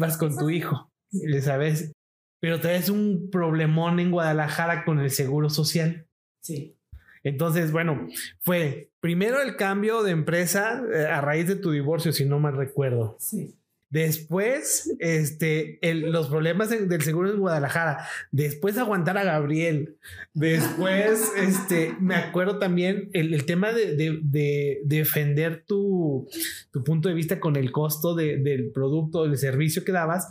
ibas con tu hijo, ¿sabes? Pero traes un problemón en Guadalajara con el seguro social. Sí. Entonces, bueno, fue primero el cambio de empresa eh, a raíz de tu divorcio, si no mal recuerdo. Sí. Después, este, el, los problemas del seguro en Guadalajara. Después aguantar a Gabriel. Después, este, me acuerdo también el, el tema de, de, de, defender tu, tu, punto de vista con el costo del producto, del servicio que dabas.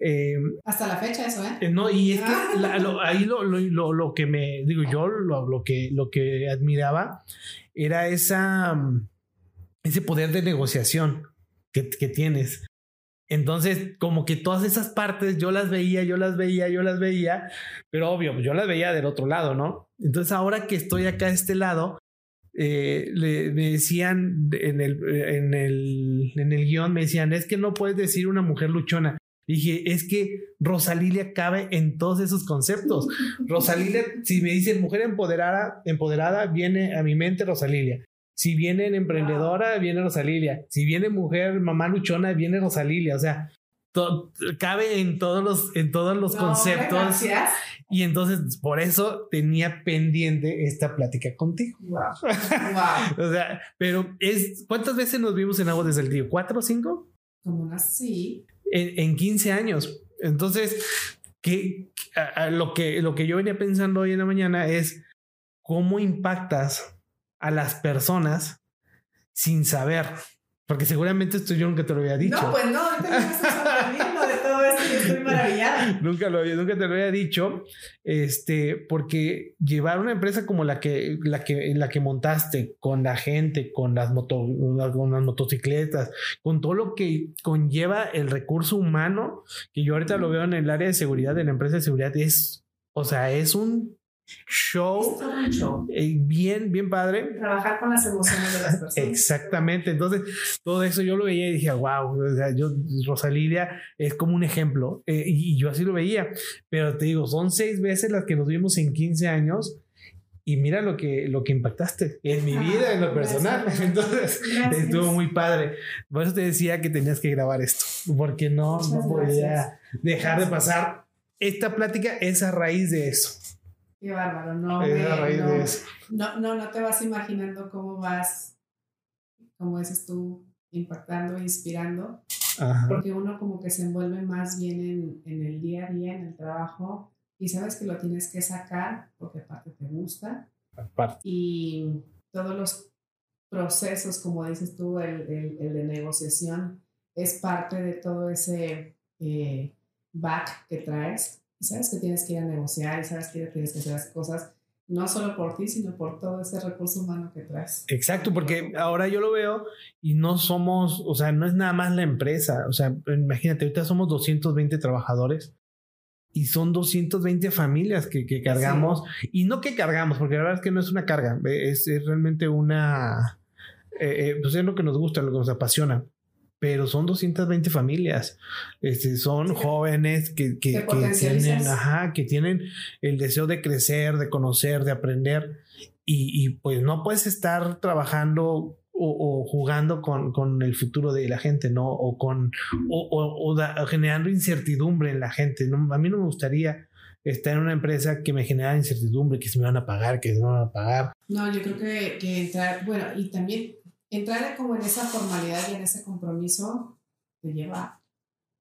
Eh, Hasta la fecha eso, ¿eh? No, y es que ah. la, lo, ahí lo, lo, lo, que me, digo yo, lo, que, lo que admiraba era esa, ese poder de negociación que, que tienes. Entonces, como que todas esas partes yo las veía, yo las veía, yo las veía, pero obvio, yo las veía del otro lado, ¿no? Entonces, ahora que estoy acá de este lado, eh, le, me decían en el, en, el, en el guion, me decían, es que no puedes decir una mujer luchona. Dije, es que Rosalilia cabe en todos esos conceptos. Rosalilia, si me dicen mujer empoderada, empoderada, viene a mi mente Rosalilia. Si viene emprendedora, viene Rosalilia. Si viene mujer, mamá luchona, viene Rosalilia. O sea, cabe en todos los, en todos los conceptos. Y entonces, por eso tenía pendiente esta plática contigo. Wow. o sea, pero es, ¿cuántas veces nos vimos en Agua desde el Tío? ¿Cuatro o cinco? Como unas sí. En, en 15 años. Entonces, que, lo, que, lo que yo venía pensando hoy en la mañana es cómo impactas a las personas sin saber. Porque seguramente esto yo nunca te lo había dicho. No, pues no, sorprendiendo de todo esto y estoy maravillada. nunca, lo, nunca te lo había dicho, este, porque llevar una empresa como la que, la que, la que montaste, con la gente, con las, moto, con las motocicletas, con todo lo que conlleva el recurso humano, que yo ahorita lo veo en el área de seguridad de la empresa de seguridad, es, o sea, es un show, eh, bien, bien padre. Trabajar con las emociones de las personas. Exactamente. Entonces, todo eso yo lo veía y dije, wow, o sea, yo, Rosalilia es como un ejemplo. Eh, y yo así lo veía. Pero te digo, son seis veces las que nos vimos en 15 años. Y mira lo que, lo que impactaste en mi vida, en lo personal. Entonces, estuvo muy padre. Por eso te decía que tenías que grabar esto, porque no, no podía dejar de pasar. Esta plática es a raíz de eso. Qué bárbaro, no, no, no, no, te vas imaginando cómo vas, como dices tú, impactando, inspirando, porque uno como que se envuelve más bien en, en, el día a día, en el trabajo, y sabes que lo tienes que sacar porque aparte te gusta. Aparte. Y todos los procesos, como dices tú, el, el, de negociación, es parte de todo ese eh, back que traes y sabes que tienes que ir a negociar y sabes que tienes que hacer las cosas no solo por ti, sino por todo ese recurso humano que traes. Exacto, porque ahora yo lo veo y no somos, o sea, no es nada más la empresa, o sea, imagínate, ahorita somos 220 trabajadores y son 220 familias que, que cargamos y no que cargamos, porque la verdad es que no es una carga, es, es realmente una, eh, eh, pues es lo que nos gusta, lo que nos apasiona pero son 220 familias. Este, son jóvenes que, que, que tienen, ajá, que tienen el deseo de crecer, de conocer, de aprender. Y, y pues no puedes estar trabajando o, o jugando con, con, el futuro de la gente, ¿no? O con o, o generando incertidumbre en la gente. ¿no? A mí no me gustaría estar en una empresa que me genera incertidumbre, que se me van a pagar, que se me van a pagar. No, yo creo que, que entrar, bueno, y también entrar como en esa formalidad y en ese compromiso te lleva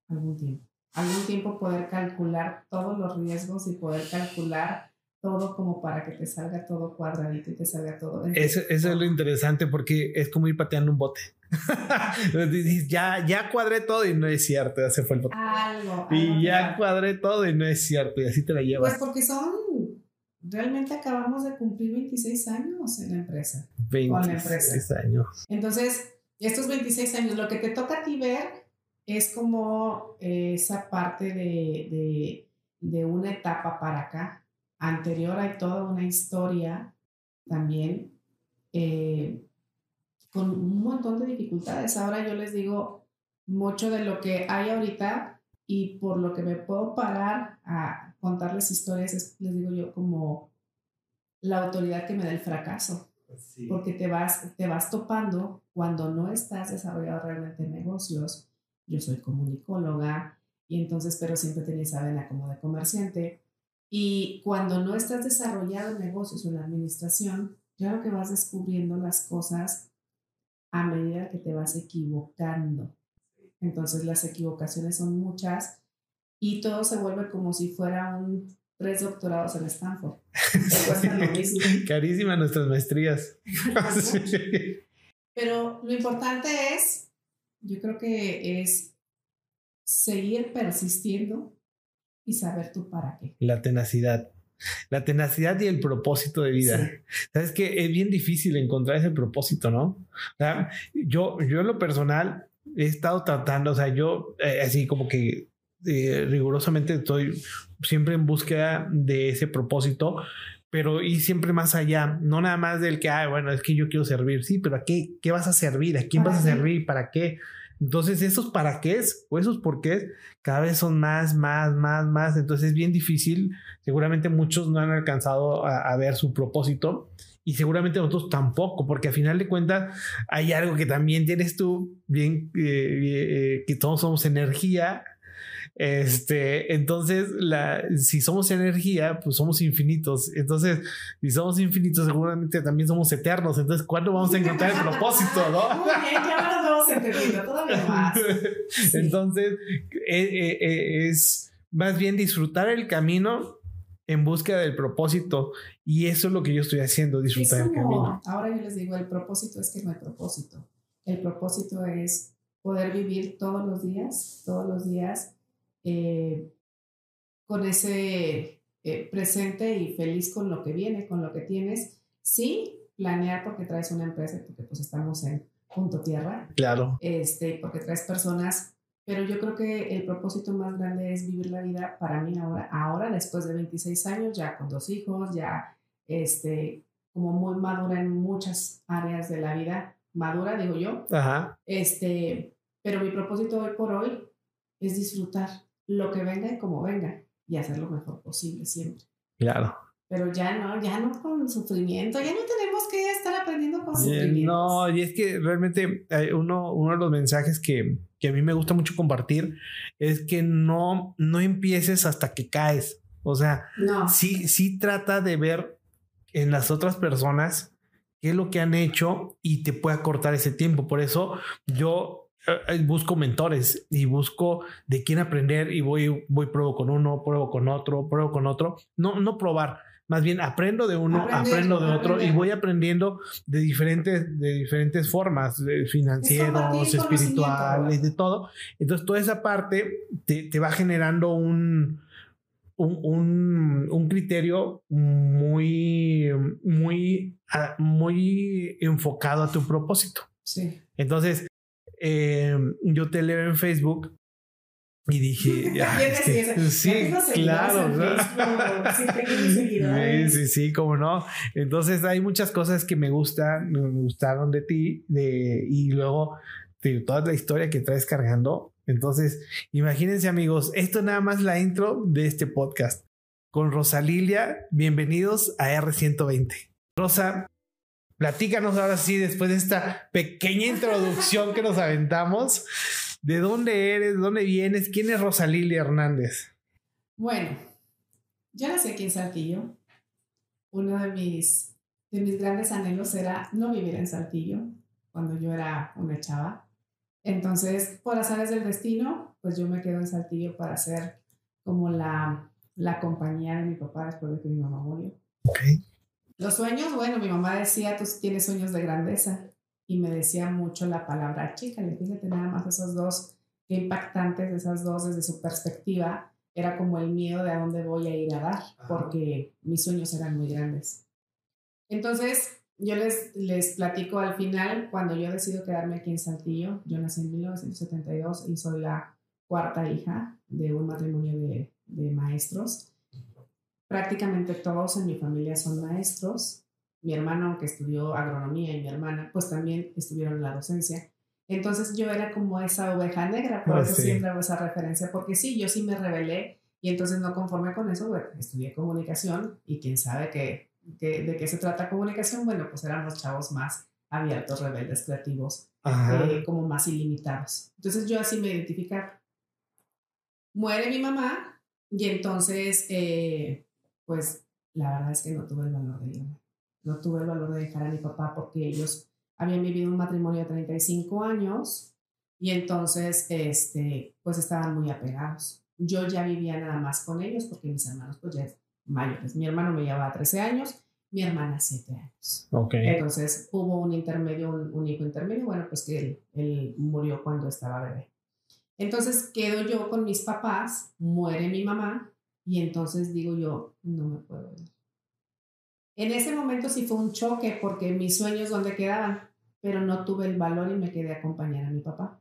algún tiempo. Algún tiempo poder calcular todos los riesgos y poder calcular todo como para que te salga todo cuadradito y te salga todo. Eso, eso es lo interesante porque es como ir pateando un bote. ya, ya cuadré todo y no es cierto, ya se fue el bote. Algo, y ya cuadré todo y no es cierto y así te la llevas. Pues porque son realmente acabamos de cumplir 26 años en la empresa. 26 años. Entonces, estos 26 años, lo que te toca a ti ver es como esa parte de, de, una etapa para acá. Anterior hay toda una historia también eh, con un montón de dificultades. Ahora yo les digo mucho de lo que hay ahorita y por lo que me puedo parar a contarles historias es, les digo yo, como la autoridad que me da el fracaso. Porque te vas, te vas topando cuando no estás desarrollando realmente negocios. Yo soy comunicóloga, y entonces, pero siempre tenía esa vena como de comerciante. Y cuando no estás desarrollado en negocios o en la administración, claro que vas descubriendo las cosas a medida que te vas equivocando. Entonces las equivocaciones son muchas y todo se vuelve como si fuera un tres doctorados en Stanford. Carísimas nuestras maestrías. Pero lo importante es, yo creo que es seguir persistiendo y saber tú para qué. La tenacidad. La tenacidad y el propósito de vida. Sabes que es bien difícil encontrar ese propósito, ¿no? yo, yo en lo personal he estado tratando, o sea, yo eh, así como que eh, rigurosamente estoy siempre en búsqueda de ese propósito, pero y siempre más allá, no nada más del que, ah, bueno, es que yo quiero servir, sí, pero ¿a qué, qué vas a servir? ¿A quién vas a servir? ¿Para qué? Entonces, esos para qué es o esos por qué cada vez son más, más, más, más. Entonces, es bien difícil. Seguramente muchos no han alcanzado a, ver su propósito y seguramente otros tampoco, porque a final de cuentas hay algo que también tienes tú, bien, eh, eh, que todos somos energía este, entonces, la, si somos energía, pues somos infinitos. Entonces, si somos infinitos, seguramente también somos eternos. Entonces, ¿cuándo vamos a encontrar el propósito, no? Muy bien, ya nos vamos entendiendo todavía más. Entonces, eh, eh, eh, es más bien disfrutar el camino en búsqueda del propósito. Y eso es lo que yo estoy haciendo, disfrutar el camino. Ahora yo les digo, el propósito es que no hay propósito. El propósito es poder vivir todos los días, todos los días eh, con ese eh, presente y feliz con lo que viene, con lo que tienes. Sí, planear porque traes una empresa, porque pues estamos en punto tierra. Claro. Este, porque traes personas, pero yo creo que el propósito más grande es vivir la vida para mí ahora, ahora después de 26 años, ya con dos hijos, ya este, como muy madura en muchas áreas de la vida, madura digo yo. Ajá. Este, pero mi propósito hoy por hoy es disfrutar, lo que venga y como venga y hacer lo mejor posible siempre. Claro. Pero ya no, ya no con sufrimiento, ya no tenemos que estar aprendiendo con sufrimiento. No, y es que realmente uno, uno de los mensajes que, que, a mí me gusta mucho compartir es que no, no empieces hasta que caes. O sea, sí, sí trata de ver en las otras personas qué es lo que han hecho y te puede acortar ese tiempo. Por eso yo eh, busco mentores y busco de quién aprender y voy, voy, pruebo con uno, pruebo con otro, pruebo con otro. No, no probar, más bien aprendo de uno, aprendo de otro y voy aprendiendo de diferentes, de diferentes formas, financieros, espirituales, de todo. Entonces, toda esa parte te, te va generando un, un, un, criterio muy, muy, ah, muy enfocado a tu propósito. Sí. Entonces, eh, yo te leo en Facebook y dije, sí, claro. Sí, sí, sí, como no. Entonces hay muchas cosas que me gustan, me gustaron de ti, de, y luego de toda la historia que traes cargando. Entonces, imagínense amigos, esto nada más la intro de este podcast. Con Rosa Lilia, bienvenidos a R120. Rosa, Platícanos ahora sí, después de esta pequeña introducción que nos aventamos, ¿de dónde eres? ¿Dónde vienes? ¿Quién es Rosalilia Hernández? Bueno, yo nací aquí en Saltillo. Uno de mis, de mis grandes anhelos era no vivir en Saltillo cuando yo era una chava. Entonces, por azares del destino, pues yo me quedo en Saltillo para ser como la, la compañía de mi papá después de que mi mamá murió. Okay. Los sueños, bueno, mi mamá decía, tú tienes sueños de grandeza y me decía mucho la palabra chica, le fíjate nada más esos dos, qué impactantes esas dos desde su perspectiva, era como el miedo de a dónde voy a ir a dar, porque mis sueños eran muy grandes. Entonces, yo les, les platico al final, cuando yo decido quedarme aquí en Saltillo, yo nací en 1972 y soy la cuarta hija de un matrimonio de, de maestros prácticamente todos en mi familia son maestros. Mi hermano, que estudió agronomía, y mi hermana, pues también estuvieron en la docencia. Entonces yo era como esa oveja negra, por ah, eso siempre hago esa referencia, porque sí, yo sí me rebelé y entonces no conforme con eso, bueno, estudié comunicación y quién sabe qué, de qué se trata comunicación, bueno, pues eran los chavos más abiertos, rebeldes, creativos, eh, como más ilimitados. Entonces yo así me identificaba. muere mi mamá y entonces, eh, pues la verdad es que no tuve el valor de irme. No tuve el valor de dejar a mi papá porque ellos habían vivido un matrimonio de 35 años y entonces, este, pues estaban muy apegados. Yo ya vivía nada más con ellos porque mis hermanos pues ya mayores. Mi hermano me llevaba 13 años, mi hermana 7 años. Okay. Entonces hubo un intermedio, un, hijo intermedio, bueno, pues que él, él murió cuando estaba bebé. Entonces quedo yo con mis papás, muere mi mamá y entonces digo yo, no me puedo ir. En ese momento sí fue un choque porque mis sueños donde quedaban, pero no tuve el valor y me quedé a acompañar a mi papá.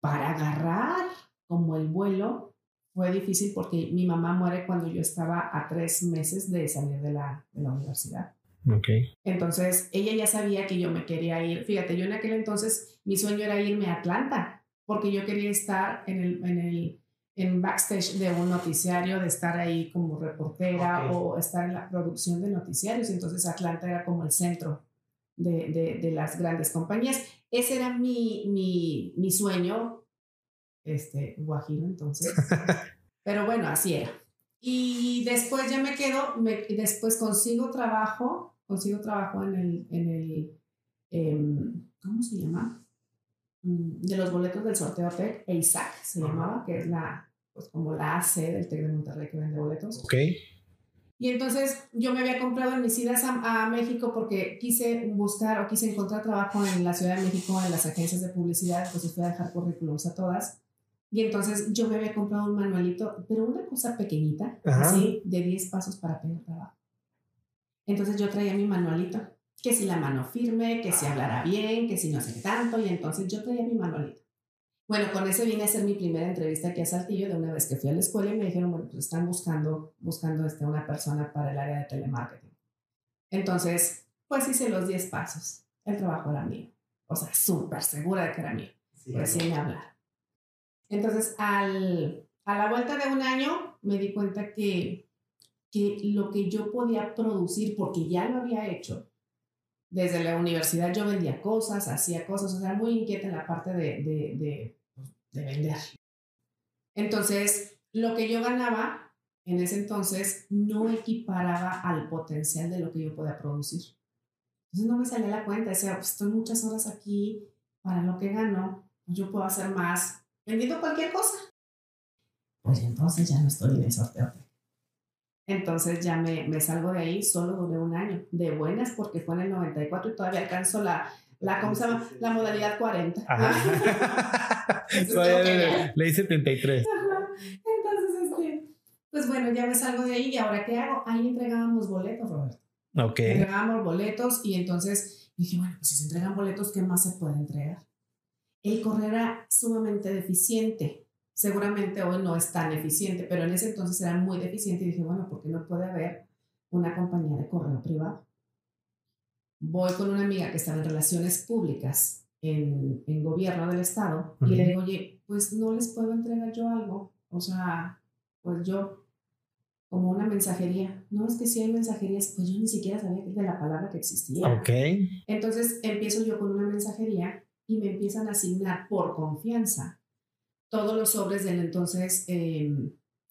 Para agarrar como el vuelo fue difícil porque mi mamá muere cuando yo estaba a tres meses de salir de la, de la universidad. Okay. Entonces, ella ya sabía que yo me quería ir. Fíjate, yo en aquel entonces mi sueño era irme a Atlanta porque yo quería estar en el, en el en backstage de un noticiario, de estar ahí como reportera o estar en la producción de noticiarios. Entonces Atlanta era como el centro de, de, de las grandes compañías. Ese era mi, mi, mi sueño, este, guajiro entonces. Pero bueno, así era. Y después ya me quedo, me, después consigo trabajo, consigo trabajo en el, en el em, ¿cómo se llama? Mm, de los boletos del sorteo TEC, EISAC se llamaba, que es la, pues como la AC del TEC de Monterrey que vende boletos. Ok. Y entonces yo me había comprado en mis idas a, a, México porque quise buscar o quise encontrar trabajo en la Ciudad de México, en las agencias de publicidad, pues fui a dejar currículums a todas. Y entonces yo me había comprado un manualito, pero una cosa pequeñita, Ajá. así, de 10 pasos para pedir trabajo. Entonces yo traía mi manualito que si la mano firme, que si hablara bien, que si no sé tanto, y entonces yo traía mi manualito. Bueno, con ese vine a hacer mi primera entrevista aquí a Saltillo de una vez que fui a la escuela y me dijeron, bueno, pues están buscando, buscando este, una persona para el área de telemarketing. Entonces, pues hice los 10 pasos. El trabajo era mío. O sea, súper segura de que era mío. Sí, sí me hablaron. Entonces, al, a la vuelta de un año, me di cuenta que, que lo que yo podía producir, porque ya lo había hecho, desde la universidad yo vendía cosas, hacía cosas, o sea, muy inquieta en la parte de, de, de, de, vender. Entonces, lo que yo ganaba en ese entonces no equiparaba al potencial de lo que yo podía producir. Entonces no me salía la cuenta, decía, pues estoy muchas horas aquí para lo que gano, yo puedo hacer más vendiendo cualquier cosa. Pues entonces ya no estoy en sorteo. Entonces ya me, me, salgo de ahí, solo duré un año, de buenas porque fue en el 94 y todavía alcanzo la, la ¿cómo se llama? La modalidad 40. le, le hice 33. Ajá. Entonces, este, pues bueno, ya me salgo de ahí y ahora ¿qué hago? Ahí entregábamos boletos, Roberto. Ok. Entregábamos boletos y entonces dije, bueno, pues si se entregan boletos, ¿qué más se puede entregar? El correo era sumamente deficiente seguramente hoy no es tan eficiente, pero en ese entonces era muy deficiente y dije, bueno, ¿por qué no puede haber una compañía de correo privado? Voy con una amiga que estaba en relaciones públicas en, en gobierno del estado uh -huh. y le digo, oye, pues no les puedo entregar yo algo, o sea, pues yo como una mensajería. No, es que si hay mensajerías, pues yo ni siquiera sabía de la palabra que existía. Ok. Entonces empiezo yo con una mensajería y me empiezan a asignar por confianza todos los sobres del entonces eh,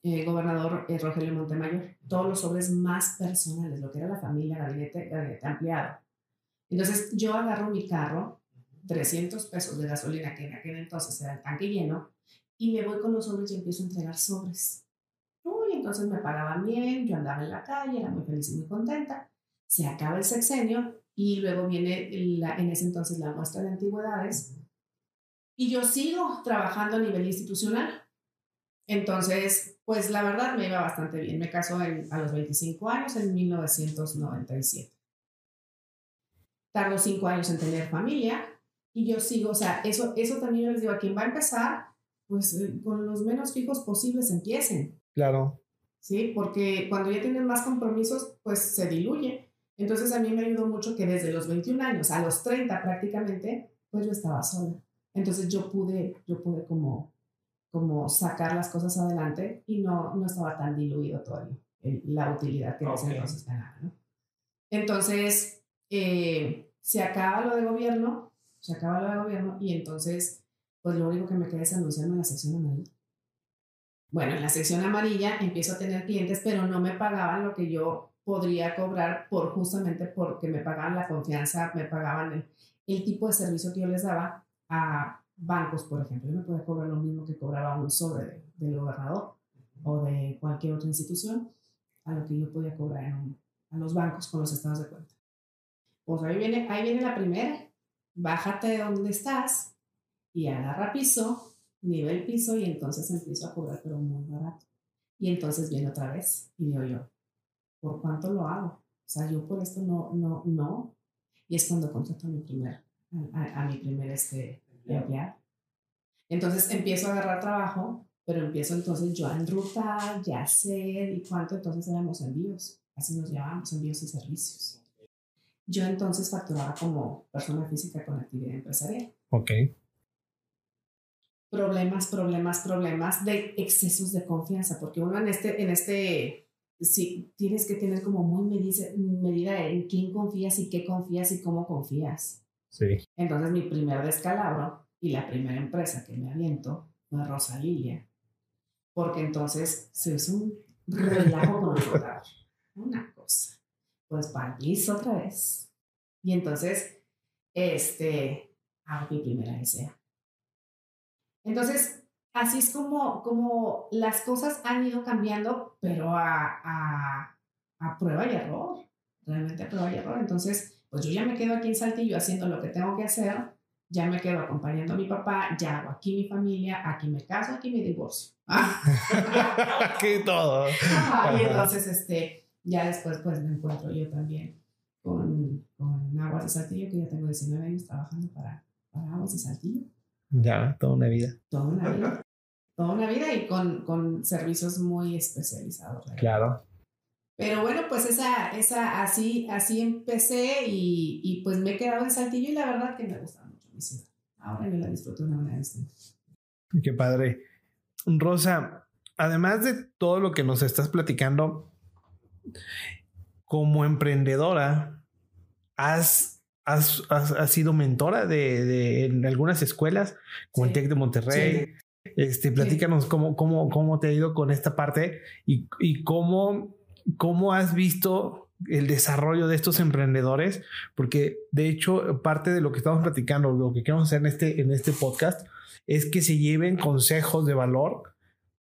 eh, gobernador eh, Rogelio Montemayor, todos los sobres más personales, lo que era la familia, gabinete, gabinete ampliado. Entonces yo agarro mi carro, 300 pesos de gasolina, que en aquel entonces era el tanque lleno, y me voy con los sobres y empiezo a entregar sobres. Uy, entonces me pagaban bien, yo andaba en la calle, era muy feliz y muy contenta. Se acaba el sexenio y luego viene la, en ese entonces la muestra de antigüedades y yo sigo trabajando a nivel institucional. Entonces, pues la verdad me iba bastante bien. Me casó en, a los 25 años, en 1997. Tardó cinco años en tener familia y yo sigo, o sea, eso, eso también yo les digo, a quien va a empezar, pues eh, con los menos fijos posibles empiecen. Claro. Sí, porque cuando ya tienen más compromisos, pues se diluye. Entonces a mí me ayudó mucho que desde los 21 años a los 30 prácticamente, pues yo estaba sola. Entonces yo pude, yo pude como, como sacar las cosas adelante y no, no estaba tan diluido todavía la utilidad que ese entonces ganaba. ¿no? Entonces eh, se acaba lo de gobierno, se acaba lo de gobierno y entonces pues lo único que me queda es anunciarme en la sección amarilla. Bueno, en la sección amarilla empiezo a tener clientes, pero no me pagaban lo que yo podría cobrar por justamente porque me pagaban la confianza, me pagaban el, el tipo de servicio que yo les daba a bancos, por ejemplo. Yo no podía cobrar lo mismo que cobraba un sobre del gobernador o de cualquier otra institución a lo que yo podía cobrar a los bancos con los estados de cuenta. Pues ahí viene, ahí viene la primera. Bájate de donde estás y agarra piso, nivel piso y entonces empiezo a cobrar pero muy barato. Y entonces viene otra vez y digo yo, ¿por cuánto lo hago? O sea, yo por esto no, no, no. Y es cuando contrato a mi primer, a, mi primer este, empleado. Entonces empiezo a agarrar trabajo, pero empiezo entonces yo a enrutar, ya sé y cuánto entonces éramos envíos. Así nos llamamos envíos y servicios. Yo entonces facturaba como persona física con actividad empresarial. Ok. Problemas, problemas, problemas de excesos de confianza, porque uno en este, en este, sí, tienes que tener como muy medida, medida en quién confías y qué confías y cómo confías. Sí. Entonces mi primer descalabro y la primera empresa que me aviento fue Rosa Lilia, porque entonces se hizo un relajo con el contador. Una cosa pues París otra vez. Y entonces, este, hago mi primera desea. Entonces, así es como, como las cosas han ido cambiando, pero a, a, a prueba y error, realmente a prueba y error. Entonces, pues yo ya me quedo aquí en Saltillo haciendo lo que tengo que hacer, ya me quedo acompañando a mi papá, ya hago aquí mi familia, aquí me caso, aquí me divorcio. aquí todo. y entonces, este, ya después pues me encuentro yo también con, con Aguas de Saltillo, que ya tengo 19 años trabajando para, para Aguas de Saltillo. Ya, toda una vida. Toda una vida. toda una vida y con, con servicios muy especializados. Claro. Pero bueno, pues esa, esa, así, así empecé y, y, pues me he quedado en Saltillo y la verdad que me gusta mucho mi ciudad. Ahora yo la disfruto una distinta. Qué padre. Rosa, además de todo lo que nos estás platicando, como emprendedora, has, has, has, sido mentora de, de, en algunas escuelas, como el TEC de Monterrey. Este, platícanos cómo, cómo, cómo te ha ido con esta parte y, y cómo, cómo has visto el desarrollo de estos emprendedores, porque de hecho parte de lo que estamos platicando, lo que queremos hacer en este, en este podcast, es que se lleven consejos de valor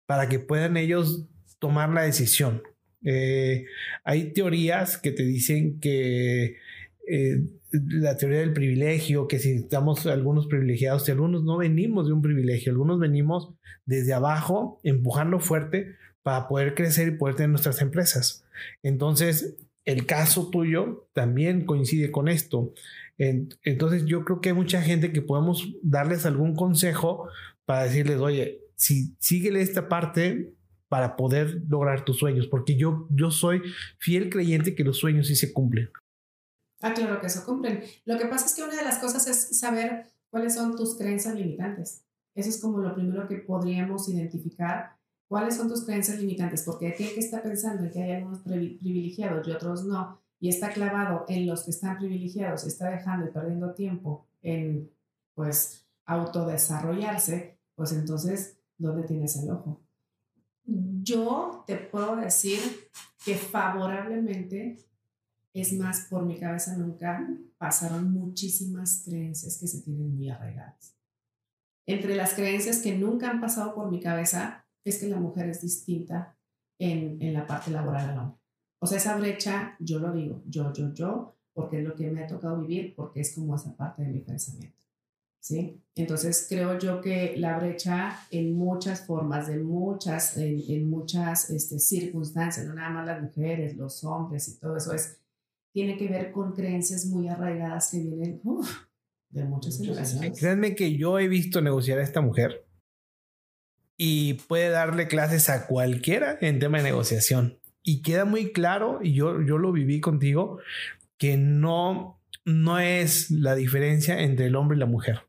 para que puedan ellos tomar la decisión. Eh, hay teorías que te dicen que eh, la teoría del privilegio, que si estamos algunos privilegiados, si algunos no venimos de un privilegio, algunos venimos desde abajo, empujando fuerte para poder crecer y poder tener nuestras empresas. Entonces, el caso tuyo también coincide con esto. Entonces, yo creo que hay mucha gente que podemos darles algún consejo para decirles, oye, si síguele esta parte, para poder lograr tus sueños, porque yo, yo soy fiel creyente que los sueños sí se cumplen. Ah, claro que se cumplen. Lo que pasa es que una de las cosas es saber cuáles son tus creencias limitantes. Eso es como lo primero que podríamos identificar. ¿Cuáles son tus creencias limitantes? Porque aquel que está pensando en que hay algunos privilegiados y otros no, y está clavado en los que están privilegiados, está dejando y perdiendo tiempo en, pues, autodesarrollarse, pues entonces, ¿dónde tienes el ojo? Yo te puedo decir que favorablemente, es más, por mi cabeza nunca pasaron muchísimas creencias que se tienen muy arraigadas. Entre las creencias que nunca han pasado por mi cabeza es que la mujer es distinta en, en la parte laboral al hombre. O sea, esa brecha, yo lo digo, yo, yo, yo, porque es lo que me ha tocado vivir, porque es como esa parte de mi pensamiento. ¿sí? Entonces creo yo que la brecha en muchas formas, de muchas, en, muchas este, circunstancias, no nada más las mujeres, los hombres y todo eso, es, tiene que ver con creencias muy arraigadas que vienen de muchas generaciones. Créanme que yo he visto negociar a esta mujer y puede darle clases a cualquiera en tema de negociación. Y queda muy claro, y yo, yo lo viví contigo, que no, no es la diferencia entre el hombre y la mujer.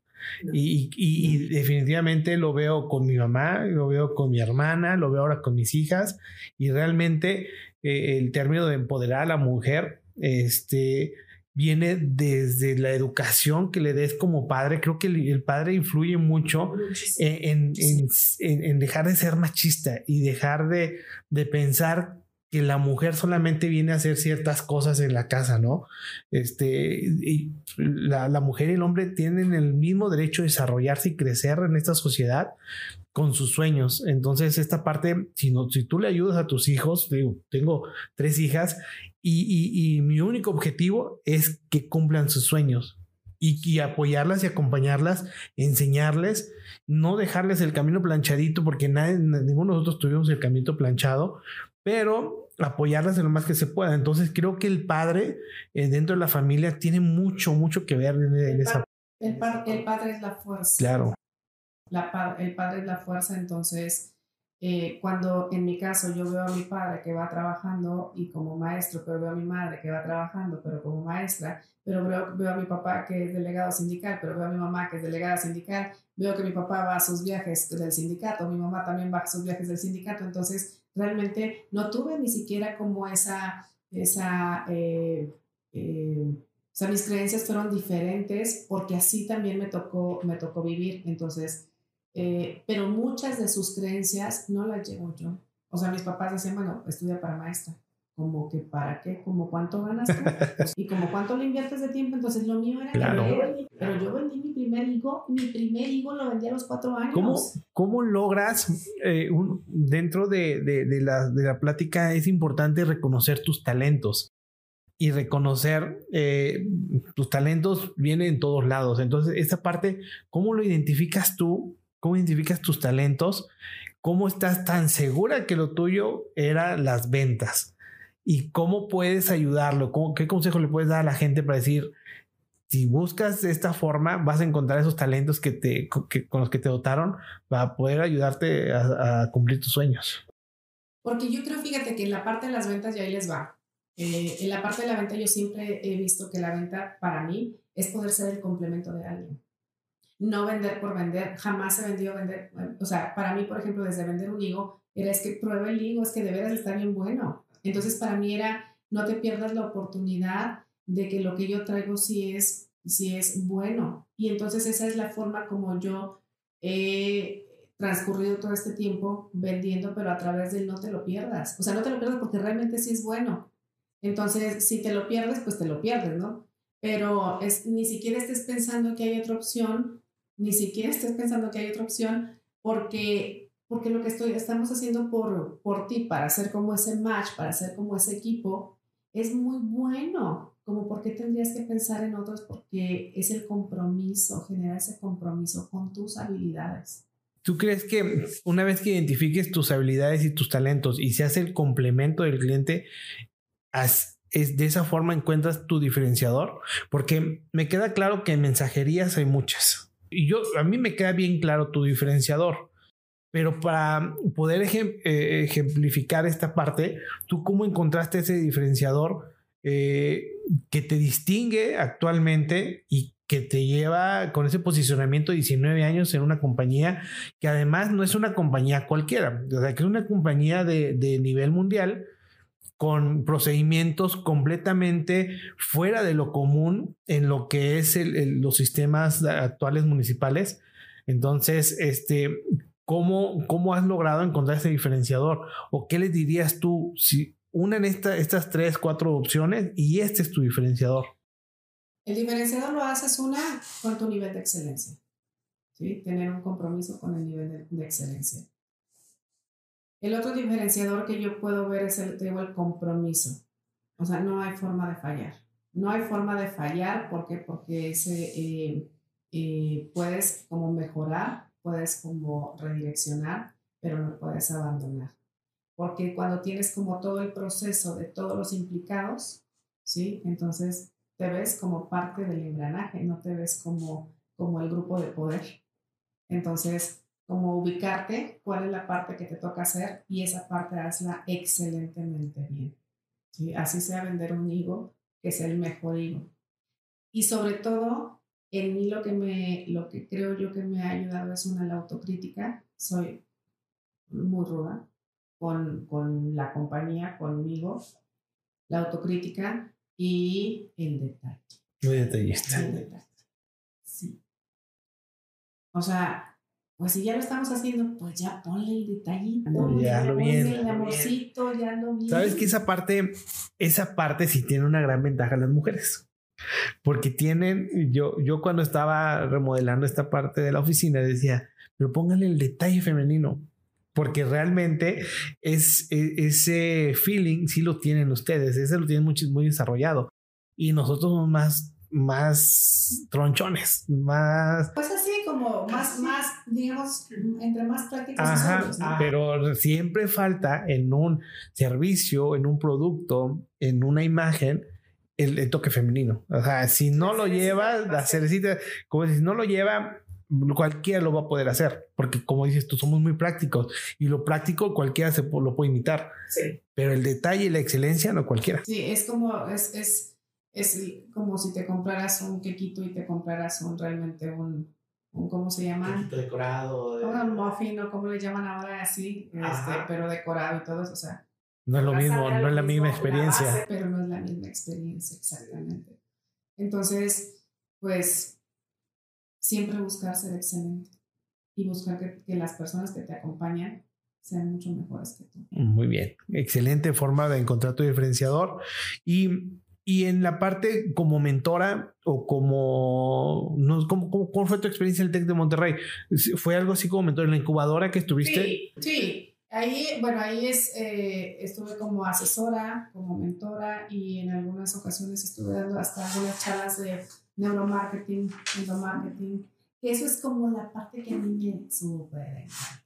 Y, definitivamente lo veo con mi mamá, lo veo con mi hermana, lo veo ahora con mis hijas y realmente eh, el término de empoderar a la mujer, este, viene desde la educación que le des como padre. Creo que el, padre influye mucho en, en, dejar de ser machista y dejar de, de pensar que la mujer solamente viene a hacer ciertas cosas en la casa, ¿no? Este, y la, la, mujer y el hombre tienen el mismo derecho a desarrollarse y crecer en esta sociedad con sus sueños. Entonces, esta parte, si, no, si tú le ayudas a tus hijos, digo, tengo tres hijas y, y, mi único objetivo es que cumplan sus sueños y, y, apoyarlas y acompañarlas, enseñarles, no dejarles el camino planchadito, porque nadie, ninguno de nosotros tuvimos el camino planchado, pero apoyarlas en lo más que se pueda. Entonces creo que el padre eh, dentro de la familia tiene mucho, mucho que ver en, el esa... El, el, padre es la fuerza. Claro. La, el padre es la fuerza, entonces eh, cuando en mi caso yo veo a mi padre que va trabajando y como maestro, pero veo a mi madre que va trabajando, pero como maestra, pero veo, veo a mi papá que es delegado sindical, pero veo a mi mamá que es delegada sindical, veo que mi papá va a sus viajes del sindicato, mi mamá también va a sus viajes del sindicato, entonces realmente no tuve ni siquiera como esa, esa, eh, eh, o sea, mis creencias fueron diferentes porque así también me tocó, me tocó vivir, entonces, eh, pero muchas de sus creencias no las llevo yo. O sea, mis papás decían, bueno, estudia para maestra como que para qué, como cuánto ganas tú y como cuánto le inviertes de tiempo. Entonces lo mío era claro. pero yo vendí mi primer higo, mi primer higo lo vendí a los cuatro años. ¿Cómo, cómo logras, eh, un, dentro de, de, de, la, de la plática es importante reconocer tus talentos? y reconocer eh, tus talentos viene en todos lados. Entonces, esta parte, ¿cómo lo identificas tú? ¿Cómo identificas tus talentos? ¿Cómo estás tan segura que lo tuyo era las ventas? y cómo puedes ayudarlo, qué consejo le puedes dar a la gente para decir, si buscas de esta forma, vas a encontrar esos talentos que te, con los que te dotaron para poder ayudarte a, cumplir tus sueños. Porque yo creo, fíjate que en la parte de las ventas ya ahí les va. Eh, en la parte de la venta yo siempre he visto que la venta para mí es poder ser el complemento de alguien. No vender por vender, jamás he vendido vender. O sea, para mí, por ejemplo, desde vender un higo, era es que prueba el higo, es que de veras está bien bueno. Entonces, para mí era, no te pierdas la oportunidad de que lo que yo traigo sí es, sí es bueno. Y entonces esa es la forma como yo he transcurrido todo este tiempo vendiendo, pero a través del no te lo pierdas. O sea, no te lo pierdas porque realmente sí es bueno. Entonces, si te lo pierdes, pues te lo pierdes, ¿no? Pero es, ni siquiera estés pensando que hay otra opción, ni siquiera estés pensando que hay otra opción, porque porque lo que estamos haciendo por, por ti, para hacer como ese match, para hacer como ese equipo, es muy bueno. Como por qué tendrías que pensar en otros, porque es el compromiso, genera ese compromiso con tus habilidades. ¿Tú crees que una vez que identifiques tus habilidades y tus talentos y se hace el complemento del cliente, es de esa forma encuentras tu diferenciador? Porque me queda claro que en mensajerías hay muchas. Y yo, a mí me queda bien claro tu diferenciador. Pero para poder eh, ejemplificar esta parte, ¿tú cómo encontraste ese diferenciador eh, que te distingue actualmente y que te lleva con ese posicionamiento de 19 años en una compañía que además no es una compañía cualquiera, o sea, que es una compañía de, nivel mundial con procedimientos completamente fuera de lo común en lo que es los sistemas actuales municipales. Entonces, este, ¿Cómo, ¿Cómo has logrado encontrar ese diferenciador? ¿O qué les dirías tú si unen esta, estas tres, cuatro opciones y este es tu diferenciador? El diferenciador lo haces una con tu nivel de excelencia. ¿sí? Tener un compromiso con el nivel de, excelencia. El otro diferenciador que yo puedo ver es el, el compromiso. O sea, no hay forma de fallar. No hay forma de fallar porque, porque eh, eh, puedes como mejorar puedes como redireccionar, pero no puedes abandonar. Porque cuando tienes como todo el proceso de todos los implicados, ¿sí? Entonces te ves como parte del engranaje, no te ves como, como el grupo de poder. Entonces, como ubicarte, cuál es la parte que te toca hacer y esa parte hazla excelentemente bien. ¿sí? Así sea vender un higo, que sea el mejor higo. Y sobre todo, en mí lo que, me, lo que creo yo que me ha ayudado es una la autocrítica. Soy muy ruda con, con la compañía, conmigo. La autocrítica, y el detalle. Muy detallista. El detalle. Sí. O sea, pues si ya lo estamos haciendo, pues ya ponle el detallito. Ya lo bien. El amorcito, ya lo bien. Sabes que esa parte, esa parte sí tiene una gran ventaja las mujeres. Porque tienen, yo, yo cuando estaba remodelando esta parte de la oficina decía, pero póngale el detalle femenino, porque realmente es, e- ese feeling sí lo tienen ustedes, ese lo tienen muy, muy desarrollado. Y nosotros más, más tronchones, más... Pues así como más, más, digamos, entre más prácticos Ajá, ¿no? pero siempre falta en un servicio, en un producto, en una imagen, el, el toque femenino. O sea, si no La lo lleva, la cerecita, como si no lo lleva, cualquiera lo va a poder hacer, porque como dices tú, somos muy prácticos y lo práctico cualquiera se lo puede imitar, Sí. pero el detalle y la excelencia no cualquiera. Sí, es como, es, es, es como si te compraras un quequito y te compraras un realmente un, un ¿cómo se llama? decorado. Un muffin o como le llaman ahora así, este, pero decorado y todo eso, o sea. No es lo mismo, no es la misma experiencia. base, pero no es la misma experiencia, exactamente. Entonces, pues, siempre buscar ser excelente y buscar que, que las personas que te acompañan sean mucho mejores que tú. Muy bien, excelente forma de encontrar tu diferenciador. Y, y en la parte como mentora o como, no, ¿cómo, cómo, fue tu experiencia en el TEC de Monterrey? ¿Fue algo así como mentor en la incubadora que estuviste? Sí. Ahí, bueno, ahí es, eh, estuve como asesora, como mentora y en algunas ocasiones estuve dando hasta algunas charlas de neuromarketing, endomarketing, eso es como la parte que a mí me súper encanta.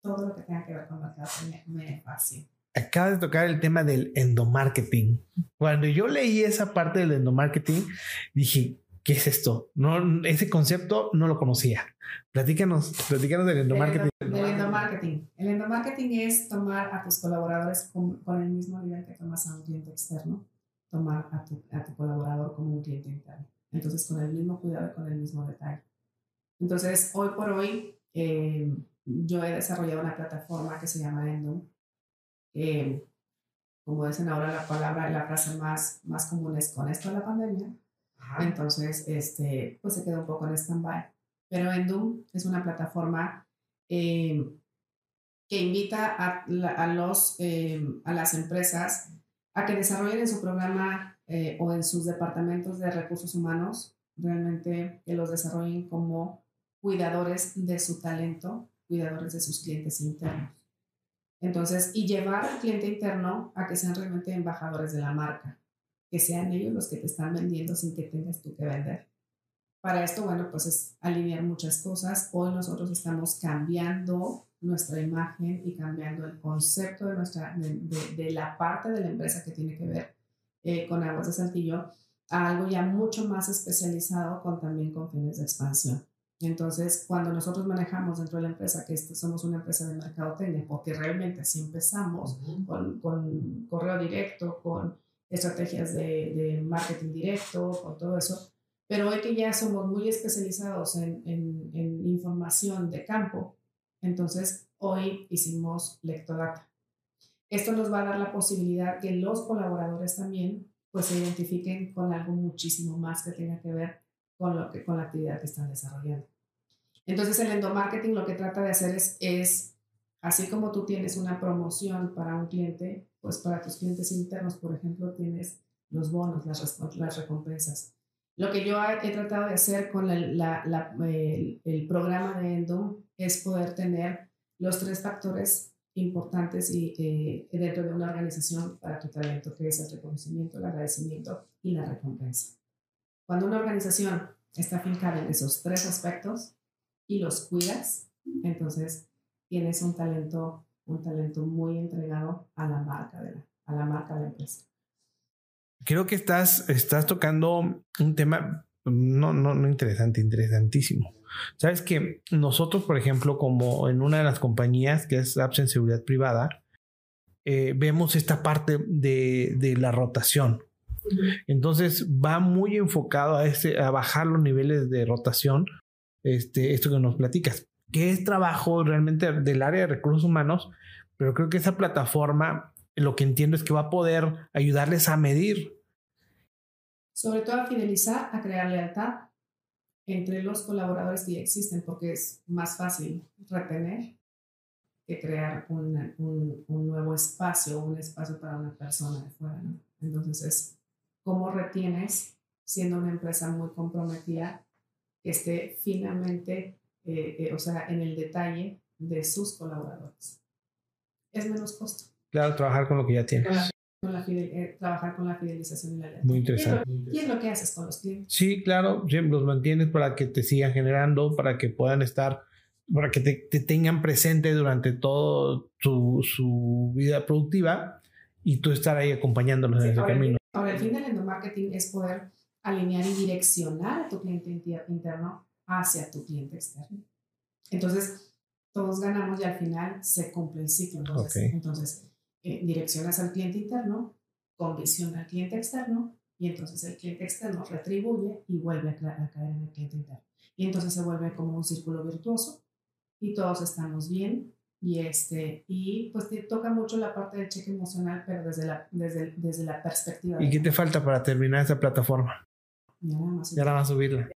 Todo lo que tenga que ver con mercado me, me fascina. Acabas de tocar el tema del endomarketing. Cuando yo leí esa parte del endomarketing, dije, ¿qué es esto? No, ese concepto no lo conocía. Platícanos, platícanos del endomarketing. Del endomarketing. El endomarketing es tomar a tus colaboradores con, con el mismo nivel que tomas a un cliente externo, tomar a tu, a tu colaborador como un cliente interno. Entonces, con el mismo cuidado y con el mismo detalle. Entonces, hoy por hoy, eh, yo he desarrollado una plataforma que se llama Endo. Eh, como dicen ahora la palabra, la frase más, más común es con esto de la pandemia. Entonces, este, pues se quedó un poco en stand-by. Pero Endum es una plataforma eh, que invita a, a los, eh, a las empresas a que desarrollen en su programa eh, o en sus departamentos de recursos humanos, realmente que los desarrollen como cuidadores de su talento, cuidadores de sus clientes internos. Entonces, y llevar al cliente interno a que sean realmente embajadores de la marca, que sean ellos los que te están vendiendo sin que tengas tú que vender. Para esto, bueno, pues es alinear muchas cosas. Hoy nosotros estamos cambiando nuestra imagen y cambiando el concepto de, nuestra, de, la parte de la empresa que tiene que ver eh, con Aguas de Saltillo a algo ya mucho más especializado con también con fines de expansión. Entonces, cuando nosotros manejamos dentro de la empresa que somos una empresa de mercadotecnia, porque realmente así empezamos, con, con correo directo, con estrategias de, de marketing directo, con todo eso. Pero hoy que ya somos muy especializados en, en, en información de campo, entonces hoy hicimos Lectodata. Esto nos va a dar la posibilidad que los colaboradores también pues se identifiquen con algo muchísimo más que tenga que ver con, lo que, con la actividad que están desarrollando. Entonces el endomarketing lo que trata de hacer es, es Así como tú tienes una promoción para un cliente, pues para tus clientes internos, por ejemplo, tienes los bonos, las, recompensas. Lo que yo he, tratado de hacer con la- el, programa de Endo es poder tener los tres factores importantes y, eh, dentro de una organización para tu talento, que es el reconocimiento, el agradecimiento y la recompensa. Cuando una organización está fincada en esos tres aspectos y los cuidas, entonces tienes un talento, un talento muy entregado a la marca de la, a la marca de la empresa. Creo que estás, estás tocando un tema no, no, no interesante, interesantísimo. Sabes que nosotros, por ejemplo, como en una de las compañías que es Apps en Seguridad Privada, eh, vemos esta parte de, de la rotación. Entonces va muy enfocado a, ese, a bajar los niveles de rotación, este, esto que nos platicas, que es trabajo realmente del área de recursos humanos, pero creo que esa plataforma, lo que entiendo es que va a poder ayudarles a medir Sobre todo a fidelizar, a crear lealtad entre los colaboradores que ya existen, porque es más fácil retener que crear un, un, nuevo espacio, un espacio para una persona de fuera. ¿no? Entonces es cómo retienes, siendo una empresa muy comprometida, que esté finamente, eh, eh, o sea, en el detalle de sus colaboradores. Es menos costo. Claro, trabajar con lo que ya tienes. Eh, trabajar con la fidelización y la lealtad. Muy interesante. Y es, lo, que haces con los clientes. Sí, claro, los mantienes para que te sigan generando, para que puedan estar, para que te, tengan presente durante todo su, su, vida productiva y tú estar ahí acompañándolos en ese camino. El fin del endomarketing es poder alinear y direccionar a tu cliente interno hacia tu cliente externo. Entonces, todos ganamos y al final se cumple el ciclo. Entonces, entonces eh, direccionas al cliente interno, condiciona al cliente externo y entonces el cliente externo retribuye y vuelve a, caer en el cliente interno. Y entonces se vuelve como un círculo virtuoso y todos estamos bien y este y pues te toca mucho la parte del cheque emocional pero desde la desde, desde la perspectiva ¿Y qué te falta para terminar esa plataforma? Ya nada más, ya nada más subirla.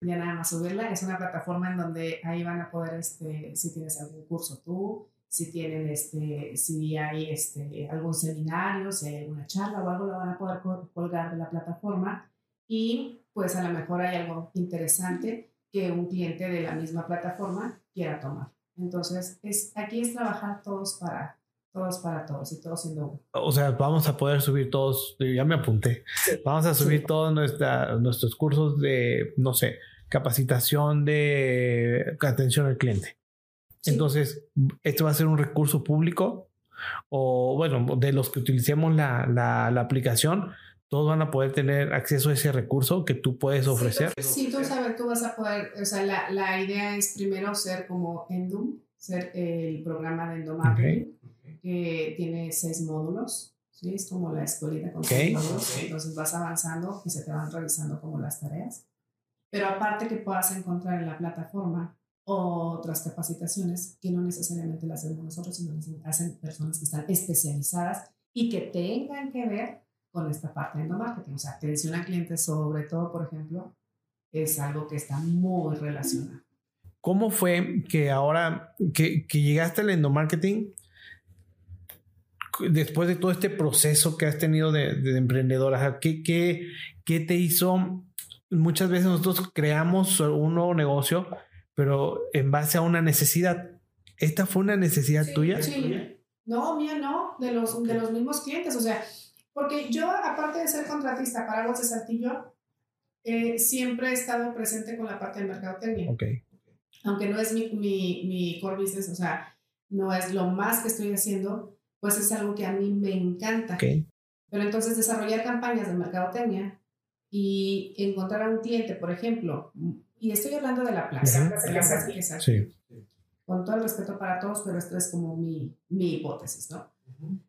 Ya nada más subirla. Es una plataforma en donde ahí van a poder, este, si tienes algún curso tú, si tienen este, si hay este, algún seminario, si hay alguna charla o algo, lo van a poder colgar de la plataforma y pues a lo mejor hay algo interesante que un cliente de la misma plataforma quiera tomar. Entonces, es, aquí es trabajar todos para, todos para todos y todos siendo uno. O sea, vamos a poder subir todos, ya me apunté, vamos a subir todos nuestra, nuestros cursos de, no sé, capacitación de atención al cliente. Entonces, ¿esto va a ser un recurso público? O bueno, de los que utilicemos la, la, aplicación, todos van a poder tener acceso a ese recurso que tú puedes ofrecer. Sí, tú sabes, tú vas a poder, o sea, la, la idea es primero ser como Endum, ser el programa de Endomarketing, que tiene seis módulos, ¿sí? Es como la escuelita con seis módulos, entonces vas avanzando y se te van revisando como las tareas. Pero aparte que puedas encontrar en la plataforma otras capacitaciones que no necesariamente las hacemos nosotros, sino las hacen personas que están especializadas y que tengan que ver con esta parte de endomarketing. O sea, atención a clientes, sobre todo, por ejemplo, es algo que está muy relacionado. ¿Cómo fue que ahora que, que llegaste al endomarketing, después de todo este proceso que has tenido de, de emprendedora, ¿qué, qué, qué te hizo? Muchas veces nosotros creamos un nuevo negocio pero en base a una necesidad. ¿Esta fue una necesidad tuya? Sí. No, mía no, de los, de los mismos clientes. O sea, porque yo, aparte de ser contratista para Aguas de Saltillo, eh, siempre he estado presente con la parte de mercadotecnia. Ok. Aunque no es mi, mi, mi core business, o sea, no es lo más que estoy haciendo, pues es algo que a mí me encanta. Okay. Pero entonces desarrollar campañas de mercadotecnia y encontrar a un cliente, por ejemplo, y estoy hablando de la plaza. sí. Con todo el respeto para todos, pero esto es como mi, mi hipótesis, ¿no?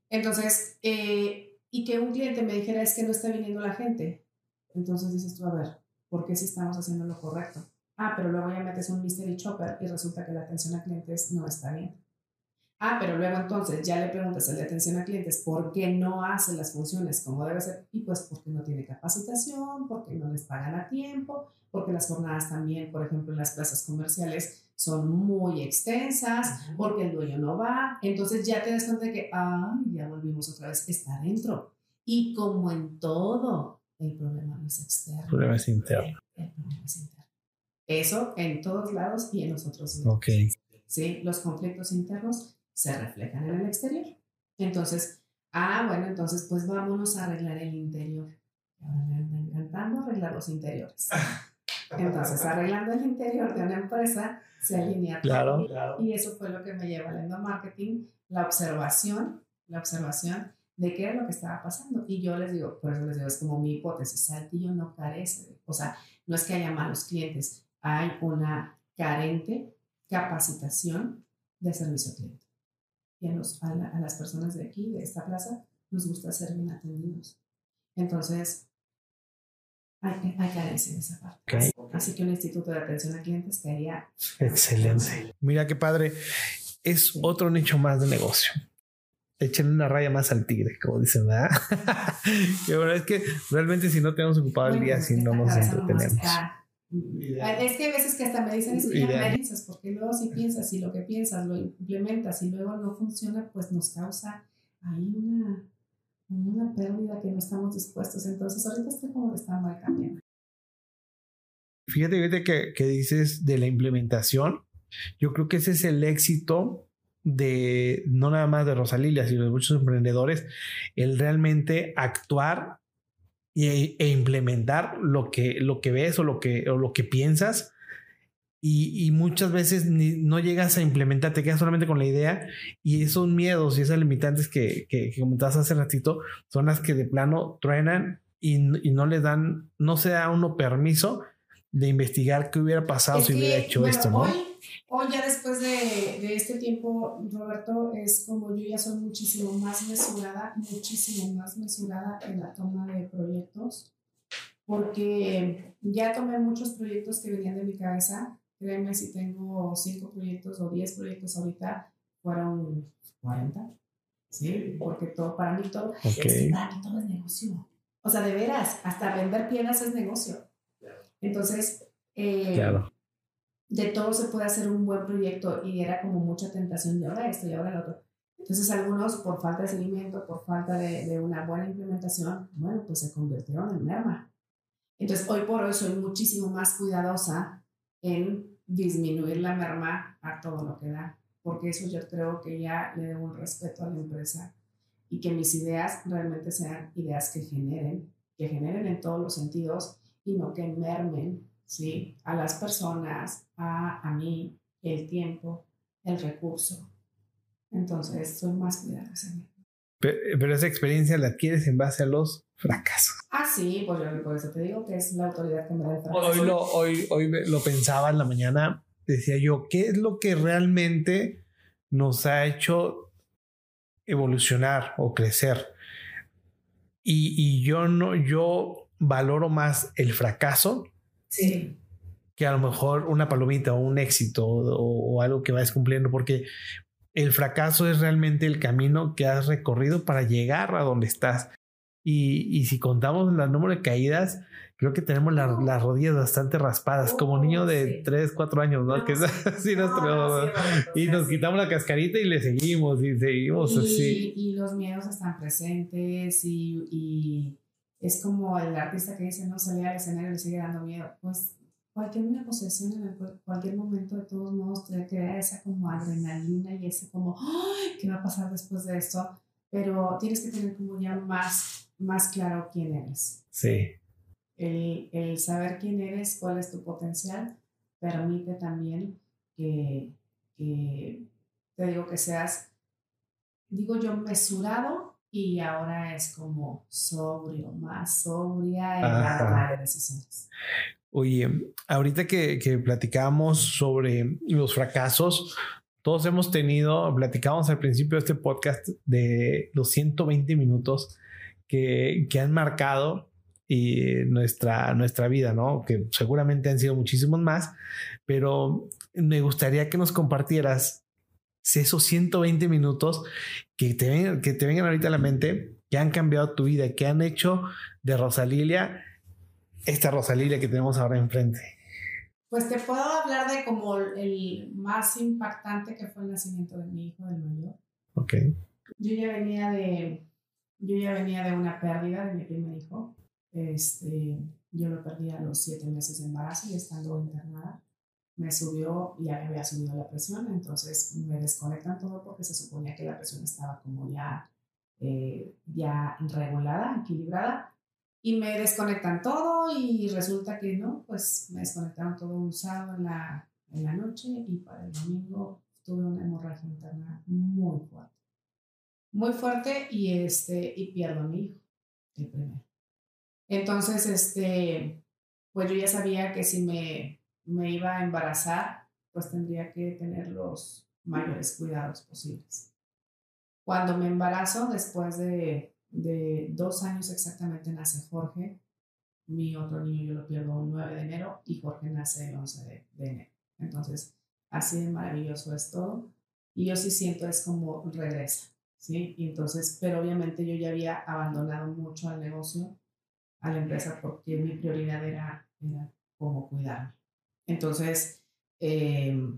Entonces, eh, y que un cliente me dijera, es que no está viniendo la gente. Entonces dices tú, a ver, ¿por qué si estamos haciendo lo correcto? Ah, pero luego ya metes un mystery shopper y resulta que la atención a clientes no está bien. Ah, pero luego entonces ya le preguntas al de atención a clientes por qué no hace las funciones como debe ser y pues porque no tiene capacitación, porque no les pagan a tiempo, porque las jornadas también, por ejemplo, en las plazas comerciales son muy extensas, porque el dueño no va. Entonces ya te das cuenta de que, ay, ya volvimos otra vez, está dentro. Y como en todo, el problema no es externo. El problema es interno. El problema es interno. Eso en todos lados y en nosotros mismos. Ok. Sí, los conflictos internos se reflejan en el exterior. Entonces, ah, bueno, entonces pues vámonos a arreglar el interior. Ahora me encantando arreglar los interiores. Entonces, arreglando el interior de una empresa, se alinea claro, Y eso fue lo que me llevó al endomarketing, la observación, la observación de qué era lo que estaba pasando. Y yo les digo, por eso les digo, es como mi hipótesis, Saltillo no carece, o sea, no es que haya malos clientes, hay una carente capacitación de servicio al cliente. Y a, a las personas de aquí, de esta plaza, nos gusta ser bien atendidos. Entonces, hay, hay carencia en esa parte. Así que un instituto de atención a clientes quedaría excelente. Mira qué padre. Es otro nicho más de negocio. echen una raya más al tigre, como dicen, ¿verdad? que bueno, es que realmente si no tenemos ocupado el día, si no nos entretenemos. Es que a veces que hasta me dicen, es que ya me dices, porque luego si piensas y lo que piensas lo implementas y luego no funciona, pues nos causa ahí una, una pérdida que no estamos dispuestos. Entonces ahorita estoy como estar mal cambiando. Fíjate, fíjate que, que dices de la implementación. Yo creo que ese es el éxito de no nada más de Rosalilia, sino de muchos emprendedores, el realmente actuar e, e implementar lo que, lo que ves o lo que, o lo que piensas. Y, y muchas veces no llegas a implementar, te quedas solamente con la idea y esos miedos y esas limitantes que, que, que comentabas hace ratito son las que de plano truenan y, y no le dan, no se da uno permiso de investigar qué hubiera pasado si hubiera hecho esto, ¿no? Hoy, hoy ya después de, de, este tiempo, Roberto, es como yo ya soy muchísimo más mesurada, muchísimo más mesurada en la toma de proyectos, porque ya tomé muchos proyectos que venían de mi cabeza. Créeme, si tengo cinco proyectos o diez proyectos ahorita, fueron 40. Sí, porque todo para mí todo, es, para mí todo es negocio. O sea, de veras, hasta vender piedras es negocio. Entonces, eh, de todo se puede hacer un buen proyecto y era como mucha tentación de ahora esto y ahora lo otro. Entonces, algunos por falta de seguimiento, por falta de, de una buena implementación, bueno, pues se convirtieron en merma. Entonces, hoy por hoy soy muchísimo más cuidadosa en disminuir la merma a todo lo que da, porque eso yo creo que ya le debo un respeto a la empresa y que mis ideas realmente sean ideas que generen, que generen en todos los sentidos y no que mermen ¿sí? a las personas, a, a mí, el tiempo, el recurso. Entonces, soy más cuidadosa. Pero, pero, esa experiencia la adquieres en base a los fracasos. Ah, sí, pues yo por eso te digo que es la autoridad que me da el fracaso. Hoy lo, hoy, hoy lo pensaba en la mañana, decía yo, ¿qué es lo que realmente nos ha hecho evolucionar o crecer? Y, y yo no, yo valoro más el fracaso sí. que a lo mejor una palomita o un éxito o, o, algo que vayas cumpliendo, porque el fracaso es realmente el camino que has recorrido para llegar a donde estás. Y, y si contamos el número de caídas, creo que tenemos la, las rodillas bastante raspadas, como niño de sí. 3, 4 años, ¿no? no que es así no, nuestro, y nos quitamos la cascarita y le seguimos y seguimos y, así. Y los miedos están presentes y, y es como el artista que dice, no, salía al escenario y le sigue dando miedo. Pues cualquier una posesión en cualquier momento, de todos modos, te crea esa como adrenalina y ese como, ¡ay! ¿qué va a pasar después de esto? Pero tienes que tener como ya más, más claro quién eres. Sí. El, el saber quién eres, cuál es tu potencial, permite también que, que te digo que seas, digo yo, mesurado y ahora es como sobrio, más sobria en la toma de decisiones. Oye, ahorita que, que platicábamos sobre los fracasos, todos hemos tenido, platicábamos al principio de este podcast de los 120 minutos que, que han marcado y nuestra, nuestra vida, ¿no? Que seguramente han sido muchísimos más, pero me gustaría que nos compartieras esos 120 minutos que te, que te vengan ahorita a la mente, que han cambiado tu vida, que han hecho de Rosalilia esta Rosalilia que tenemos ahora enfrente. Pues te puedo hablar de como el más impactante que fue el nacimiento de mi hijo, del mayor. Ok. Yo ya venía de, yo ya venía de una pérdida de mi primer hijo. Este, yo lo perdí a los siete meses de embarazo y estando internada me subió, ya me había subido la presión, entonces me desconectan todo porque se suponía que la presión estaba como ya, eh, ya regulada, equilibrada, y me desconectan todo y resulta que no, pues me desconectaron todo un sábado en la, en la noche y para el domingo tuve una hemorragia interna muy fuerte. Muy fuerte y, este, y pierdo a mi hijo, el primero. Entonces, este, pues yo ya sabía que si me me iba a embarazar, pues tendría que tener los mayores cuidados posibles. Cuando me embarazo, después de, de dos años exactamente, nace Jorge. Mi otro niño yo lo pierdo el 9 de enero y Jorge nace el 11 de, de enero. Entonces, así de maravilloso es todo. Y yo sí siento es como regresa, ¿sí? Y entonces, pero obviamente yo ya había abandonado mucho al negocio, a la empresa, porque mi prioridad era, era cómo cuidarme. Entonces, em,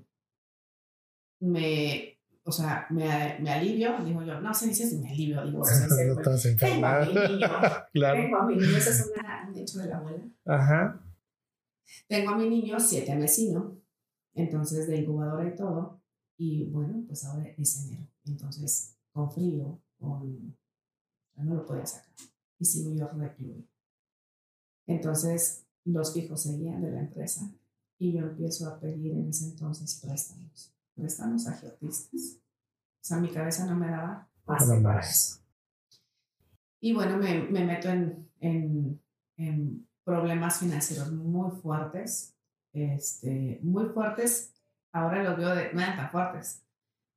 me, o sea, me, me, alivio, digo yo, no se dice me alivio, digo, se tengo a mi niño, claro. tengo a mi niño, ese es un hecho de la abuela. Ajá. Tengo a mi niño siete vecinos, entonces de incubadora y todo, y bueno, pues ahora es enero, entonces con frío, con, no lo podía sacar, y sigo yo recluido. Entonces los fijos seguían de la empresa y yo empiezo a pedir en ese entonces préstamos, préstamos a geotistas. O sea, mi cabeza no me daba eso. Y bueno, me, me meto en, en, en, problemas financieros muy fuertes, este, muy fuertes. Ahora los veo de, no eran tan fuertes,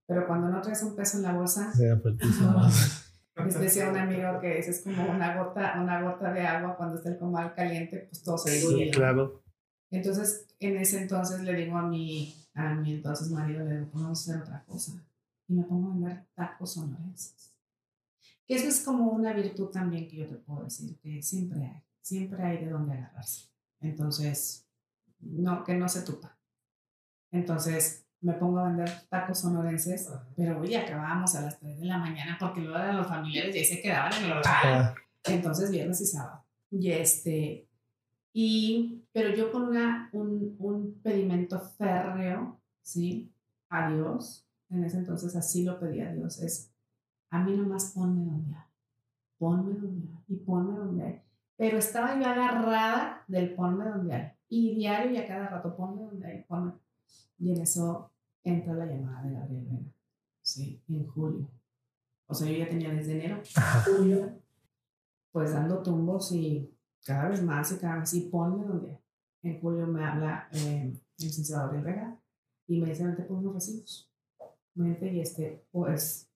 pero cuando no traes un peso en la bolsa, Les decía un amigo que es como una gota, una gota de agua cuando está el comal caliente, pues todo se diluye. claro. Entonces, en ese entonces le digo a mi, a mi entonces marido, le digo, vamos a hacer otra cosa. Y me pongo a vender tacos sonorenses. Que eso es como una virtud también que yo te puedo decir, que siempre hay, siempre hay de dónde agarrarse. Entonces, no, que no se tupa. Entonces, me pongo a vender tacos sonorenses, pero hoy acabábamos a las 3 de la mañana porque luego de los familiares ya se quedaban en el local. Entonces, viernes y sábado. Y este, y, pero yo con una, un, un pedimento férreo, ¿sí? A Dios, en ese entonces así lo pedí a Dios, es, a mí nomás ponme donde hay, ponme donde hay y ponme donde hay. Pero estaba yo agarrada del ponme donde hay. Y diario y a cada rato, ponme donde hay, ponme. Y en eso entra la llamada de Gabriel Vena, ¿sí? En julio. O sea, yo ya tenía desde enero, julio, pues dando tumbos y cada vez más y cada vez, y ponme donde en julio me habla eh, el licenciado Gabriel Vega y me dice, vente por unos recibos. Vente y este, pues,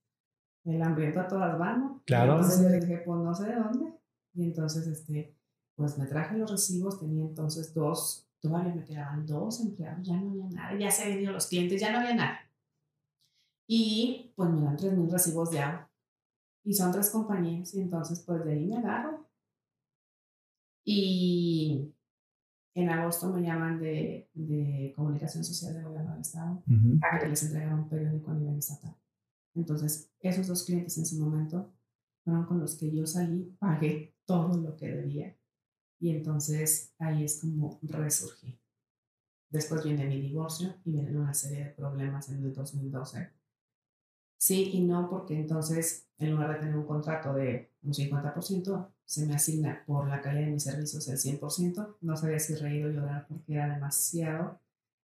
el hambriento a todas van, ¿no? Claro. Entonces le dije, pues no sé de dónde. Y entonces, este, pues me traje los recibos, tenía entonces dos, todavía me quedaban dos empleados, ya no había nada, ya se habían ido los clientes, ya no había nada. Y pues me dan tres mil recibos de agua. Y son tres compañías, y entonces pues de ahí me agarro y en agosto me llaman de, de comunicación social del gobierno del Estado para que les entregara un periódico a nivel estatal. Entonces, esos dos clientes en su momento fueron con los que yo salí, pagué todo lo que debía y entonces ahí es como resurgí. Después viene mi divorcio y vienen una serie de problemas en el 2012. Sí y no, porque entonces en lugar de tener un contrato de un 50%, se me asigna por la calidad de mis servicios el 100%. No sabía si reír o llorar porque era demasiado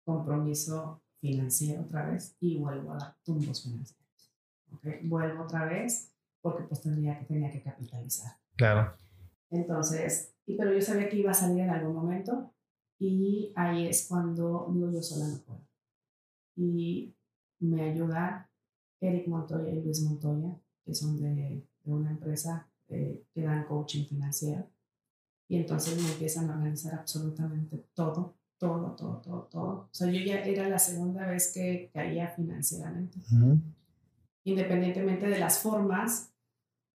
compromiso financiero otra vez y vuelvo a dar tumbos financieros. ¿okay? Vuelvo otra vez porque pues tendría que, tenía que capitalizar. Claro. Entonces, y, pero yo sabía que iba a salir en algún momento y ahí es cuando digo yo sola no puedo. Y me ayuda Eric Montoya y Luis Montoya, que son de, de una empresa eh, que dan coaching financiero. Y entonces me empiezan a organizar absolutamente todo, todo, todo, todo, todo. O sea, yo ya era la segunda vez que caía financieramente. Independientemente de las formas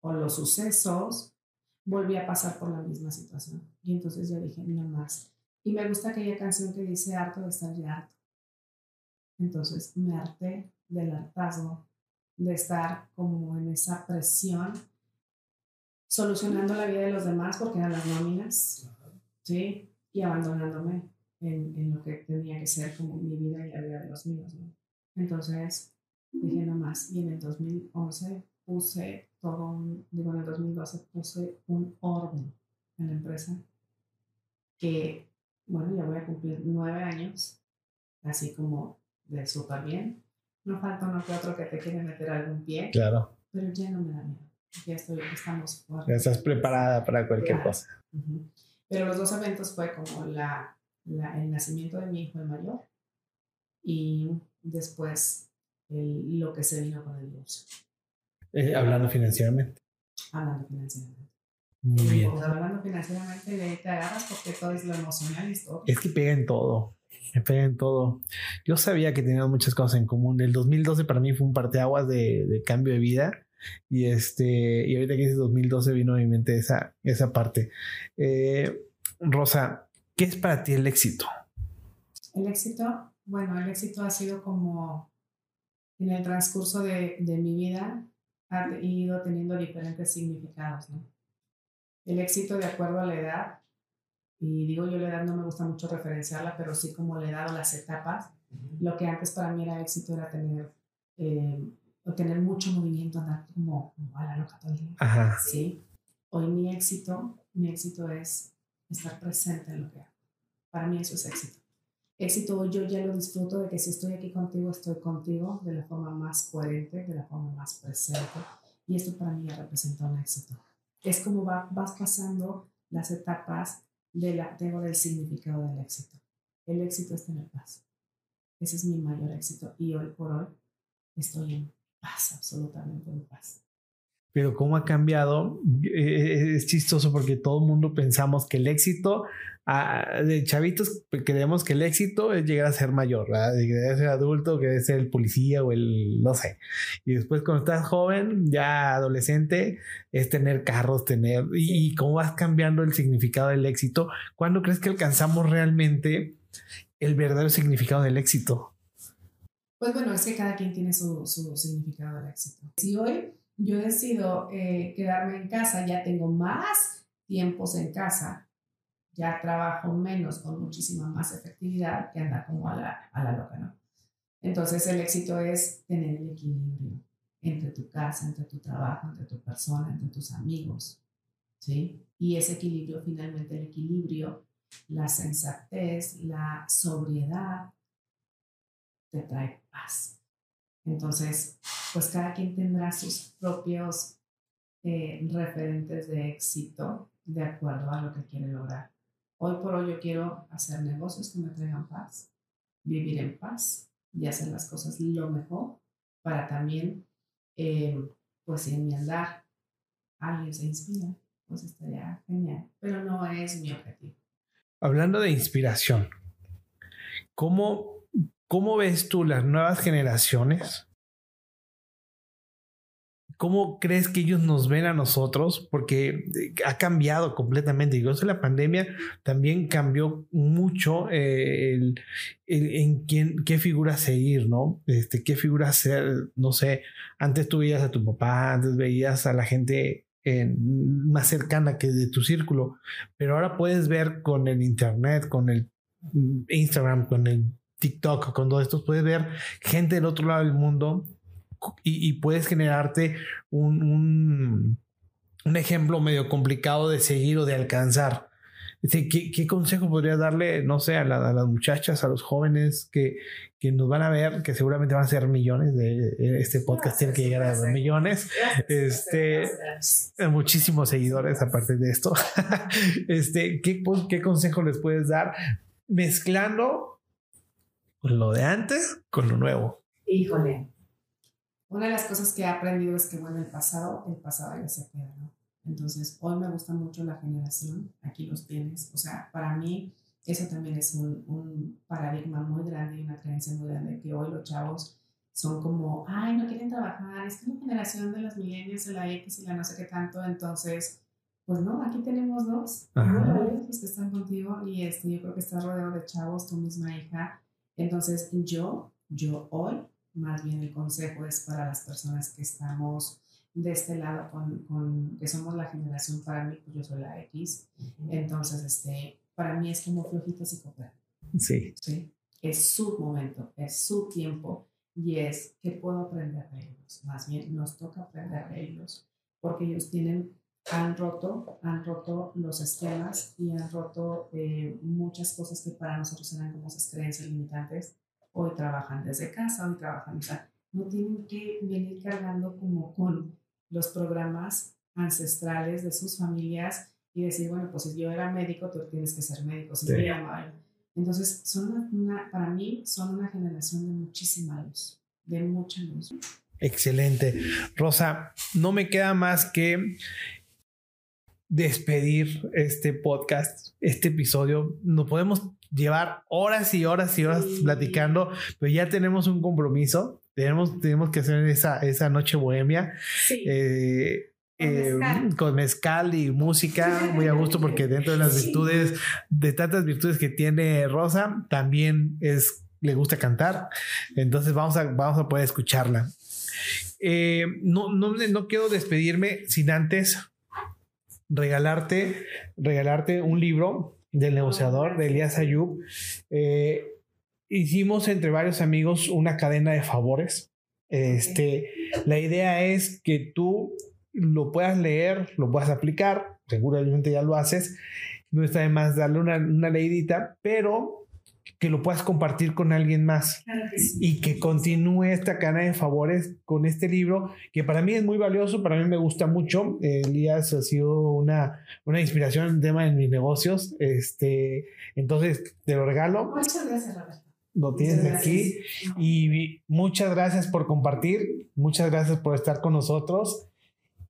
o los sucesos, volví a pasar por la misma situación. Y entonces yo dije, no más. Y me gusta aquella canción que dice harto de estar ya harto. Entonces me harté del hartazgo, de estar como en esa presión solucionando la vida de los demás porque eran las nóminas, ¿sí? Y abandonándome en, en, lo que tenía que ser como mi vida y la vida de los míos, ¿no? Entonces dije no más. Y en el 2011 puse todo un, digo, en el 2012 puse un orden en la empresa que, bueno, ya voy a cumplir nueve años, así como de súper bien. No falta uno que otro que te quiere meter algún pie. Claro. Pero ya no me da miedo ya estoy, estamos. Ya estás preparada para cualquier cosa. Pero los dos eventos fue como la, la, el nacimiento de mi hijo el mayor y después el, lo que se vino con el divorcio. Eh, hablando financieramente. Hablando financieramente. Muy bien. Pues hablando financieramente, de ahí te agarras porque todo es lo emocional y todo. Es que pega en todo. Me pega en todo. Yo sabía que teníamos muchas cosas en común. El 2012 para mí fue un parteaguas de, de cambio de vida Y este, y ahorita que es 2012 vino a mi mente esa, esa parte. Eh, Rosa, ¿qué es para ti el éxito? El éxito, bueno, el éxito ha sido como en el transcurso de, de mi vida, ha ido teniendo diferentes significados, ¿no? El éxito de acuerdo a la edad, y digo yo la edad no me gusta mucho referenciarla, pero sí como la edad o las etapas, lo que antes para mí era éxito era tener, eh, tener mucho movimiento, andar como, a la loca todo el día. Sí. Hoy mi éxito, mi éxito es estar presente en lo que hago. Para mí eso es éxito. Éxito hoy yo ya lo disfruto de que si estoy aquí contigo, estoy contigo de la forma más coherente, de la forma más presente. Y esto para mí ya representa un éxito. Es como va, vas pasando las etapas de la, tengo del significado del éxito. El éxito es tener paz. Ese es mi mayor éxito. Y hoy por hoy estoy en paz, absolutamente en paz pero cómo ha cambiado, eh, es chistoso porque todo el mundo pensamos que el éxito, ah, de chavitos creemos que el éxito es llegar a ser mayor, ¿verdad? de ser adulto, que ser el policía o el, no sé. Y después cuando estás joven, ya adolescente, es tener carros, tener, y, cómo vas cambiando el significado del éxito. ¿Cuándo crees que alcanzamos realmente el verdadero significado del éxito? Pues bueno, es que cada quien tiene su, su significado del éxito. Si hoy yo decido eh, quedarme en casa, ya tengo más tiempos en casa, ya trabajo menos con muchísima más efectividad que andar como a la, a la loca, ¿no? Entonces el éxito es tener el equilibrio entre tu casa, entre tu trabajo, entre tu persona, entre tus amigos, ¿sí? Y ese equilibrio, finalmente el equilibrio, la sensatez, la sobriedad, te trae paz. Entonces, pues cada quien tendrá sus propios eh, referentes de éxito de acuerdo a lo que quiere lograr. Hoy por hoy yo quiero hacer negocios que me traigan paz, vivir en paz y hacer las cosas lo mejor para también, eh, pues en mi andar, alguien se inspira, pues estaría genial, pero no es mi objetivo. Hablando de inspiración, ¿cómo ¿Cómo ves tú las nuevas generaciones? ¿Cómo crees que ellos nos ven a nosotros? Porque eh, ha cambiado completamente. Yo sé, la pandemia también cambió mucho eh, el, en quién, qué figura seguir, ¿no? Este, qué figura ser, no sé. Antes tú veías a tu papá, antes veías a la gente más cercana que de tu círculo, pero ahora puedes ver con el internet, con el mm, Instagram, con el TikTok, con todo esto, puedes ver gente del otro lado del mundo y, puedes generarte un, un, ejemplo medio complicado de seguir o de alcanzar. ¿Qué, ¿Qué, consejo podría darle, no sé, a, las muchachas, a los jóvenes que, que, nos van a ver, que seguramente van a ser millones de este podcast, tiene que llegar a millones, este, muchísimos seguidores aparte de esto. este, ¿qué, ¿Qué consejo les puedes dar mezclando lo de antes con lo nuevo. Híjole. Una de las cosas que he aprendido es que, bueno, el pasado, el pasado ya se queda, ¿no? Entonces, hoy me gusta mucho la generación, aquí los tienes. O sea, para mí, eso también es un, un paradigma muy grande y una creencia muy grande que hoy los chavos son como, ay, no quieren trabajar, es que la generación de los millennials, de la X y la no sé qué tanto, entonces, pues no, aquí tenemos dos, los que están contigo y este, yo creo que estás rodeado de chavos, tu misma hija, entonces, yo, yo hoy, más bien el consejo es para las personas que estamos de este lado, con, con que somos la generación, para mí, pues yo soy la X, entonces, este, para mí es como flojitos y cooperar. Sí. sí. Es su momento, es su tiempo y es que puedo aprender de ellos. Más bien, nos toca aprender de ellos porque ellos tienen han roto, han roto los esquemas y han roto eh, muchas cosas que para nosotros eran como esas creencias limitantes. Hoy trabajan desde casa, hoy trabajan, o sea, no tienen que venir cargando como con los programas ancestrales de sus familias y decir, bueno, pues si yo era médico, tú tienes que ser médico. Si Entonces, son una, para mí, son una generación de muchísima luz, de mucha luz. Excelente. Rosa, no me queda más que despedir este podcast, este episodio. No podemos llevar horas y horas y horas platicando, pero ya tenemos un compromiso. Tenemos, tenemos que hacer esa, esa noche bohemia. Eh, eh, con mezcal y música, muy a gusto, porque dentro de las virtudes, de tantas virtudes que tiene Rosa, también es, le gusta cantar. Entonces vamos a, vamos a poder escucharla. Eh, no, no, no quiero despedirme sin antes regalarte, regalarte un libro del negociador de Elías Ayub. Eh, hicimos entre varios amigos una cadena de favores. Este, la idea es que tú lo puedas leer, lo puedas aplicar, seguramente ya lo haces. No está de más darle una, una leidita, pero que lo puedas compartir con alguien más y que continúe esta cadena de favores con este libro que para mí es muy valioso, para mí me gusta mucho. Elías ha sido una, una inspiración en el tema de mis negocios. Este, entonces te lo regalo. Muchas gracias, Roberto. Lo tienes aquí y muchas gracias por compartir, muchas gracias por estar con nosotros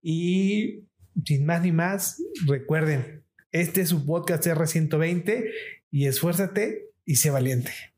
y sin más ni más, recuerden, este es su podcast R120 y esfuérzate y sé valiente.